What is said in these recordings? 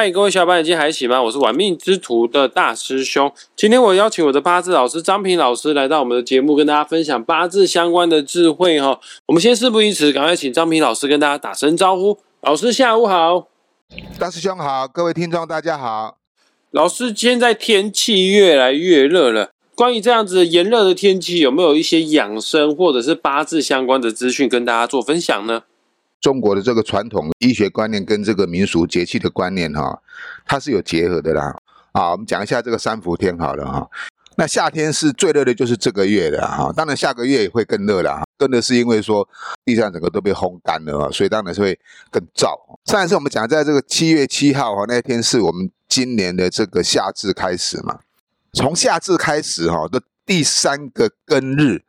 嗨，各位小伙伴，今天还行吗？我是玩命之徒的大师兄。今天我邀请我的八字老师张平老师来到我们的节目，跟大家分享八字相关的智慧哈。我们先事不宜迟，赶快请张平老师跟大家打声招呼。老师下午好，大师兄好，各位听众大家好。老师，现在天气越来越热了，关于这样子炎热的天气，有没有一些养生或者是八字相关的资讯跟大家做分享呢？中国的这个传统医学观念跟这个民俗节气的观念哈，它是有结合的啦。啊，我们讲一下这个三伏天好了哈。那夏天是最热的，就是这个月的哈。当然下个月也会更热了，更热是因为说地上整个都被烘干了啊，所以当然是会更燥。上一次我们讲在这个七月七号哈那天是我们今年的这个夏至开始嘛，从夏至开始哈的第三个庚日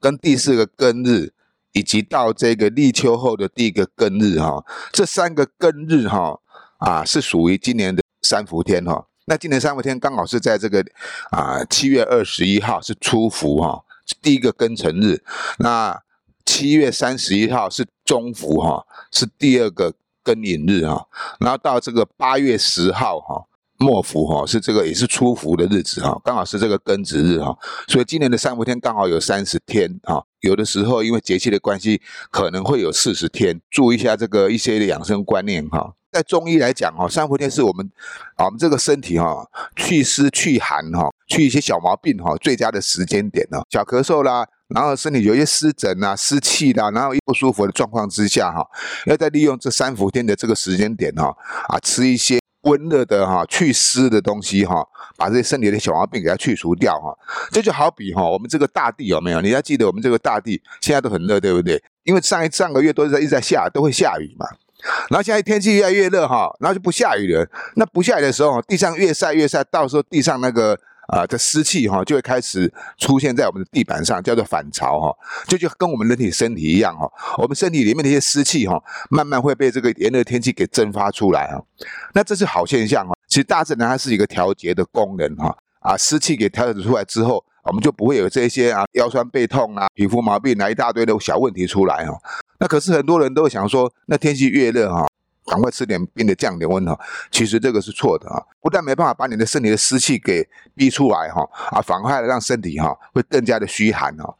跟第四个庚日。以及到这个立秋后的第一个庚日哈，这三个庚日哈啊是属于今年的三伏天哈。那今年三伏天刚好是在这个啊七月二十一号是初伏哈，第一个庚辰日。那七月三十一号是中伏哈，是第二个庚寅日哈。然后到这个八月十号哈。末伏哈是这个也是初伏的日子哈，刚好是这个庚子日哈，所以今年的三伏天刚好有三十天哈，有的时候因为节气的关系可能会有四十天，注意一下这个一些的养生观念哈。在中医来讲哈，三伏天是我们啊我们这个身体哈祛湿祛寒哈，去一些小毛病哈最佳的时间点呢，小咳嗽啦，然后身体有一些湿疹啊湿气啦，然后一不舒服的状况之下哈，要再利用这三伏天的这个时间点哈啊吃一些。温热的哈祛湿的东西哈，把这些身体的小毛病给它去除掉哈。这就好比哈，我们这个大地有没有？你要记得我们这个大地现在都很热，对不对？因为上一上个月都是在一直在下，都会下雨嘛。然后现在天气越来越热哈，然后就不下雨了。那不下雨的时候，地上越晒越晒，到时候地上那个。啊，这湿气哈就会开始出现在我们的地板上，叫做反潮哈，就就跟我们人体身体一样哈，我们身体里面的一些湿气哈，慢慢会被这个炎热天气给蒸发出来啊。那这是好现象啊。其实大自然它是一个调节的功能哈，啊，湿气给调节出来之后，我们就不会有这些啊腰酸背痛啊、皮肤毛病啊一大堆的小问题出来哈。那可是很多人都想说，那天气越热哈。赶快吃点冰的降点温哈，其实这个是错的啊，不但没办法把你的身体的湿气给逼出来哈，啊，反而让身体哈会更加的虚寒哈。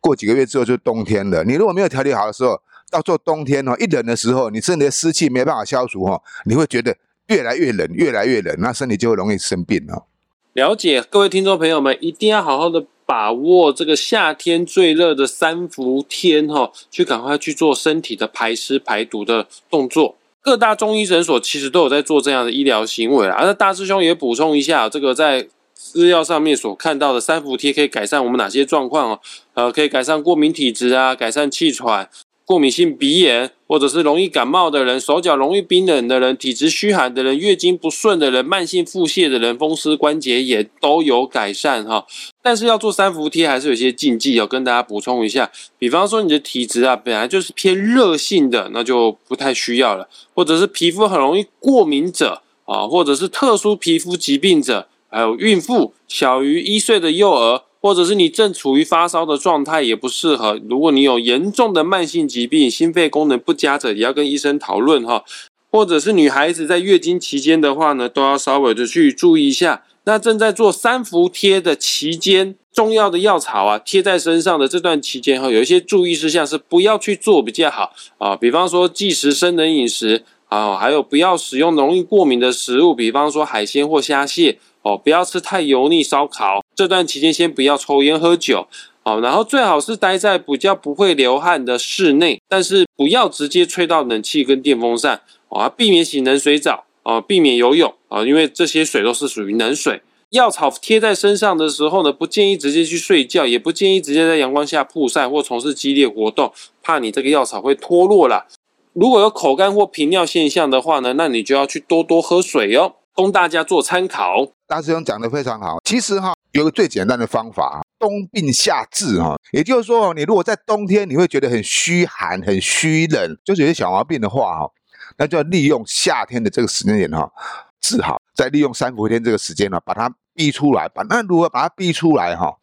过几个月之后就冬天了，你如果没有调理好的时候，到做冬天哈，一冷的时候，你身体的湿气没办法消除哈，你会觉得越来越冷，越来越冷，那身体就会容易生病了。了解，各位听众朋友们，一定要好好的。把握这个夏天最热的三伏天哈，去赶快去做身体的排湿排毒的动作。各大中医诊所其实都有在做这样的医疗行为啊。那大师兄也补充一下，这个在资料上面所看到的三伏贴可以改善我们哪些状况哦？呃，可以改善过敏体质啊，改善气喘。过敏性鼻炎，或者是容易感冒的人，手脚容易冰冷的人，体质虚寒的人，月经不顺的人，慢性腹泻的人，风湿关节炎都有改善哈。但是要做三伏贴，还是有些禁忌要跟大家补充一下。比方说你的体质啊，本来就是偏热性的，那就不太需要了；或者是皮肤很容易过敏者啊，或者是特殊皮肤疾病者，还有孕妇、小于一岁的幼儿。或者是你正处于发烧的状态，也不适合。如果你有严重的慢性疾病、心肺功能不佳者，也要跟医生讨论哈。或者是女孩子在月经期间的话呢，都要稍微的去注意一下。那正在做三伏贴的期间，重要的药草啊贴在身上的这段期间哈，有一些注意事项是不要去做比较好啊。比方说忌食生冷饮食啊，还有不要使用容易过敏的食物，比方说海鲜或虾蟹。哦，不要吃太油腻烧烤。这段期间先不要抽烟喝酒。哦，然后最好是待在比较不会流汗的室内，但是不要直接吹到冷气跟电风扇。哦，避免洗冷水澡。哦，避免游泳。啊，因为这些水都是属于冷水。药草贴在身上的时候呢，不建议直接去睡觉，也不建议直接在阳光下曝晒或从事激烈活动，怕你这个药草会脱落了。如果有口干或频尿现象的话呢，那你就要去多多喝水哦。供大家做参考。大师兄讲的非常好。其实哈，有个最简单的方法，冬病夏治哈。也就是说，你如果在冬天你会觉得很虚寒、很虚冷，就是有些小毛病的话哈，那就要利用夏天的这个时间点哈治好。再利用三伏天这个时间呢，把它逼出来。把那如何把它逼出来哈？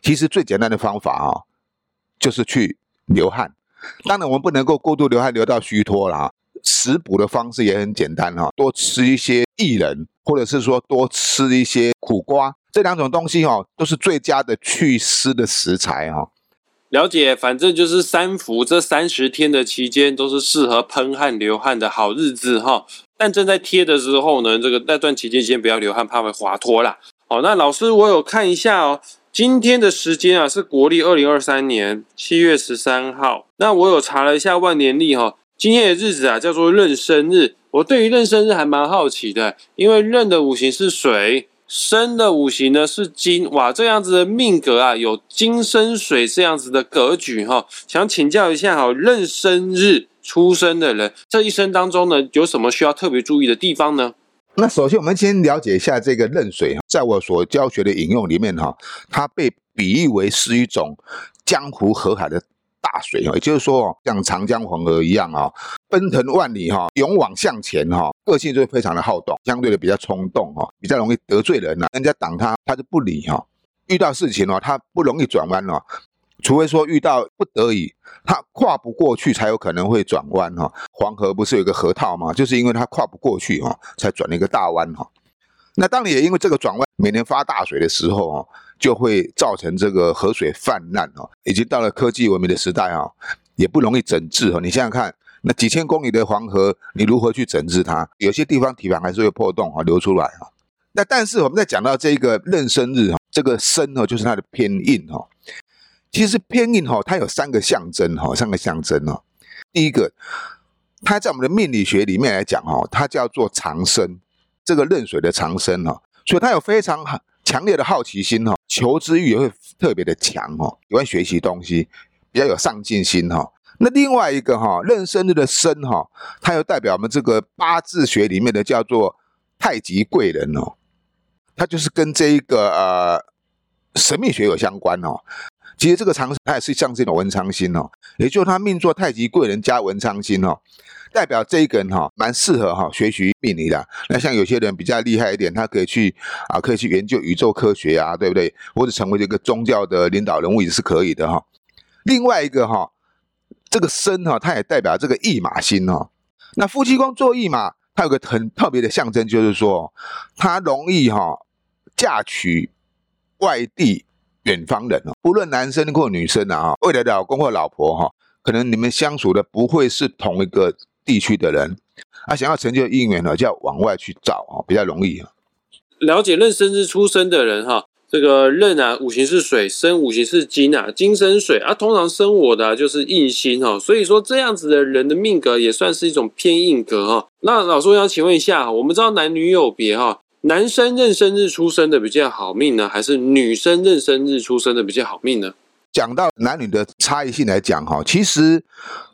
其实最简单的方法哈，就是去流汗。当然我们不能够过度流汗，流到虚脱了哈。食补的方式也很简单哈，多吃一些薏仁，或者是说多吃一些苦瓜，这两种东西哈，都是最佳的祛湿的食材哈。了解，反正就是三伏这三十天的期间都是适合喷汗流汗的好日子哈。但正在贴的时候呢，这个那段期间先不要流汗，怕会滑脱啦。好，那老师我有看一下哦，今天的时间啊是国历二零二三年七月十三号。那我有查了一下万年历哈，今天的日子啊叫做壬生日。我对于壬生日还蛮好奇的，因为壬的五行是水。生的五行呢是金，哇，这样子的命格啊，有金生水这样子的格局哈。想请教一下哈，壬生日出生的人，这一生当中呢，有什么需要特别注意的地方呢？那首先我们先了解一下这个壬水在我所教学的引用里面哈，它被比喻为是一种江湖河海的。大水哦，也就是说，像长江黄河一样啊，奔腾万里哈，勇往向前哈，个性就会非常的好动，相对的比较冲动哈，比较容易得罪人呐，人家挡他，他就不理哈。遇到事情哦，他不容易转弯哦，除非说遇到不得已，他跨不过去才有可能会转弯哈。黄河不是有个河套吗？就是因为他跨不过去哈，才转了一个大弯哈。那当你也因为这个转弯，每年发大水的时候哦。就会造成这个河水泛滥哦，已经到了科技文明的时代哈，也不容易整治哈。你想想看，那几千公里的黄河，你如何去整治它？有些地方堤防还是会破洞啊，流出来啊。那但是我们在讲到这个壬生日哈，这个生哦就是它的偏印哈。其实偏印哈，它有三个象征哈，三个象征哦。第一个，它在我们的命理学里面来讲哈，它叫做长生，这个壬水的长生哈，所以他有非常强烈的好奇心哈。求知欲也会特别的强哦，喜欢学习东西，比较有上进心哈。那另外一个哈，壬生日的生哈，它又代表我们这个八字学里面的叫做太极贵人哦，它就是跟这一个呃神秘学有相关哦。其实这个长生它也是像这种文昌星哦，也就是他命做太极贵人加文昌星哦。代表这一个人哈，蛮适合哈学习命理的。那像有些人比较厉害一点，他可以去啊，可以去研究宇宙科学啊，对不对？或者成为这个宗教的领导人物也是可以的哈。另外一个哈，这个生哈，它也代表这个驿马星哈。那夫妻宫做驿马，它有个很特别的象征，就是说它容易哈嫁娶外地远方人哦，不论男生或女生啊，未来的老公或老婆哈，可能你们相处的不会是同一个。地区的人，啊，想要成就姻缘呢，就要往外去找啊，比较容易。了解壬生日出生的人哈，这个壬啊，五行是水，生五行是金啊，金生水啊，通常生我的就是印星哈，所以说这样子的人的命格也算是一种偏硬格哈。那老师我想请问一下，我们知道男女有别哈，男生壬生日出生的比较好命呢，还是女生壬生日出生的比较好命呢？讲到男女的差异性来讲哈，其实。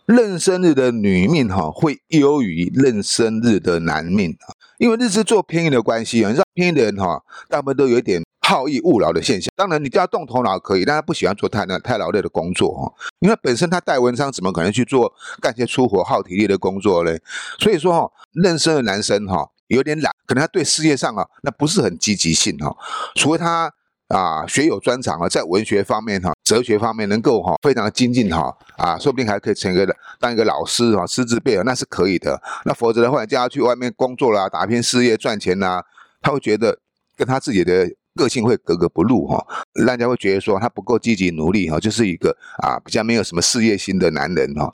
壬生日的女命哈会优于壬生日的男命，因为日支做偏印的关系啊，你知道偏印的人哈，大部分都有一点好逸恶劳的现象。当然，你叫他动头脑可以，但他不喜欢做太那太劳累的工作哈。因为本身他带文章，怎么可能去做干些粗活耗体力的工作嘞？所以说哈，壬生的男生哈有点懒，可能他对事业上啊那不是很积极性哈，除非他。啊，学有专长啊，在文学方面哈，哲学方面能够哈，非常的精进哈，啊，说不定还可以成个当一个老师哈，师资辈啊，那是可以的。那否则的话，叫他去外面工作啦，打拼事业赚钱呐，他会觉得跟他自己的个性会格格不入哈，人家会觉得说他不够积极努力哈，就是一个啊比较没有什么事业心的男人哈。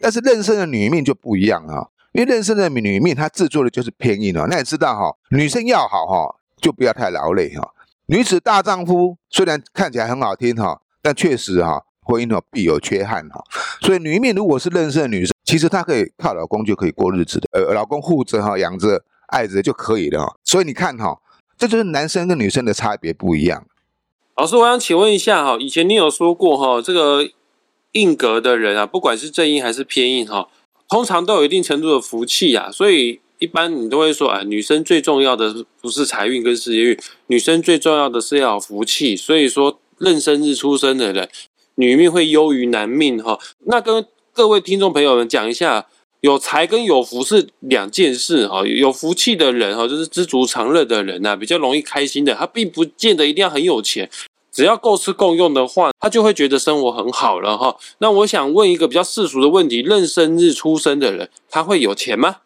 但是认生的女命就不一样哈，因为认生的女命她制作的就是偏硬哦，那也知道哈，女生要好哈，就不要太劳累哈。女子大丈夫虽然看起来很好听哈，但确实哈，婚姻呢必有缺憾哈。所以女命如果是认识的女生，其实她可以靠老公就可以过日子的，呃，老公护着哈，养着爱着就可以了哈。所以你看哈，这就是男生跟女生的差别不一样。老师，我想请问一下哈，以前你有说过哈，这个硬格的人啊，不管是正印还是偏印哈，通常都有一定程度的福气啊，所以。一般你都会说，哎，女生最重要的不是财运跟事业运，女生最重要的是要福气。所以说，壬生日出生的人，女命会优于男命哈。那跟各位听众朋友们讲一下，有财跟有福是两件事哈。有福气的人哈，就是知足常乐的人呐，比较容易开心的。他并不见得一定要很有钱。只要够吃够用的话，他就会觉得生活很好了哈。那我想问一个比较世俗的问题：壬生日出生的人，他会有钱吗？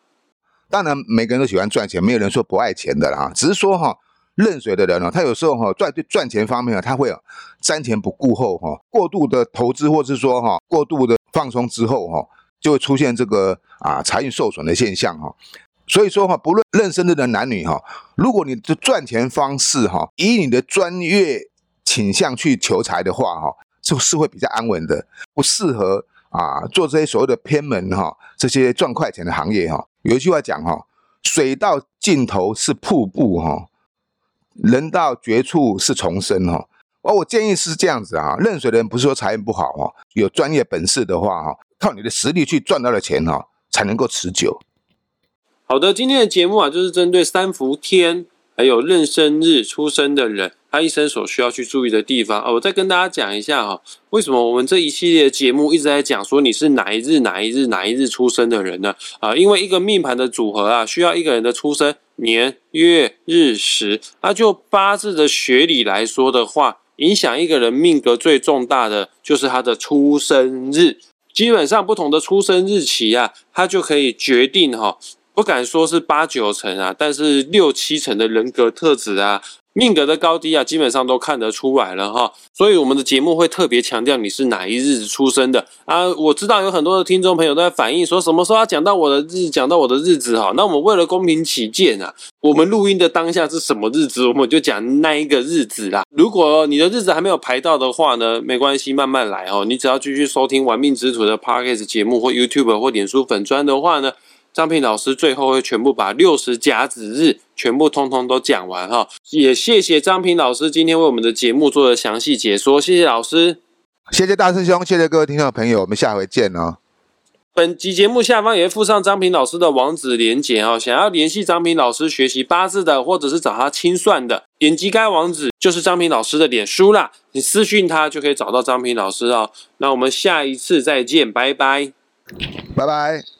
当然，每个人都喜欢赚钱，没有人说不爱钱的啦。只是说哈，壬水的人呢，他有时候哈赚赚钱方面啊，他会有瞻前不顾后哈，过度的投资，或是说哈过度的放松之后哈，就会出现这个啊财运受损的现象哈。所以说哈，不论壬生的人男女哈，如果你的赚钱方式哈，以你的专业倾向去求财的话哈，就是会比较安稳的，不适合啊做这些所谓的偏门哈，这些赚快钱的行业哈。有一句话讲哈，水到尽头是瀑布哈，人到绝处是重生哈。哦我建议是这样子啊，认水的人不是说财运不好哈，有专业本事的话哈，靠你的实力去赚到的钱哈，才能够持久。好的，今天的节目啊，就是针对三伏天还有壬生日出生的人。他一生所需要去注意的地方哦，我再跟大家讲一下哈，为什么我们这一系列的节目一直在讲说你是哪一日哪一日哪一日出生的人呢？啊，因为一个命盘的组合啊，需要一个人的出生年月日时，那就八字的学理来说的话，影响一个人命格最重大的就是他的出生日。基本上不同的出生日期啊，它就可以决定哈，不敢说是八九成啊，但是六七成的人格特质啊。命格的高低啊，基本上都看得出来了哈，所以我们的节目会特别强调你是哪一日出生的啊。我知道有很多的听众朋友都在反映说，什么时候要讲到我的日，讲到我的日子哈。那我们为了公平起见啊，我们录音的当下是什么日子，我们就讲那一个日子啦。如果你的日子还没有排到的话呢，没关系，慢慢来哦。你只要继续收听《玩命之徒》的 Podcast 节目或 YouTube 或脸书粉砖的话呢。张平老师最后会全部把六十甲子日全部通通都讲完哈，也谢谢张平老师今天为我们的节目做的详细解说，谢谢老师，谢谢大师兄，谢谢各位听众朋友，我们下回见哦。本集节目下方也会附上张平老师的网址连结哦，想要联系张平老师学习八字的，或者是找他清算的，点击该网址就是张平老师的脸书啦，你私讯他就可以找到张平老师哦。那我们下一次再见，拜拜，拜拜。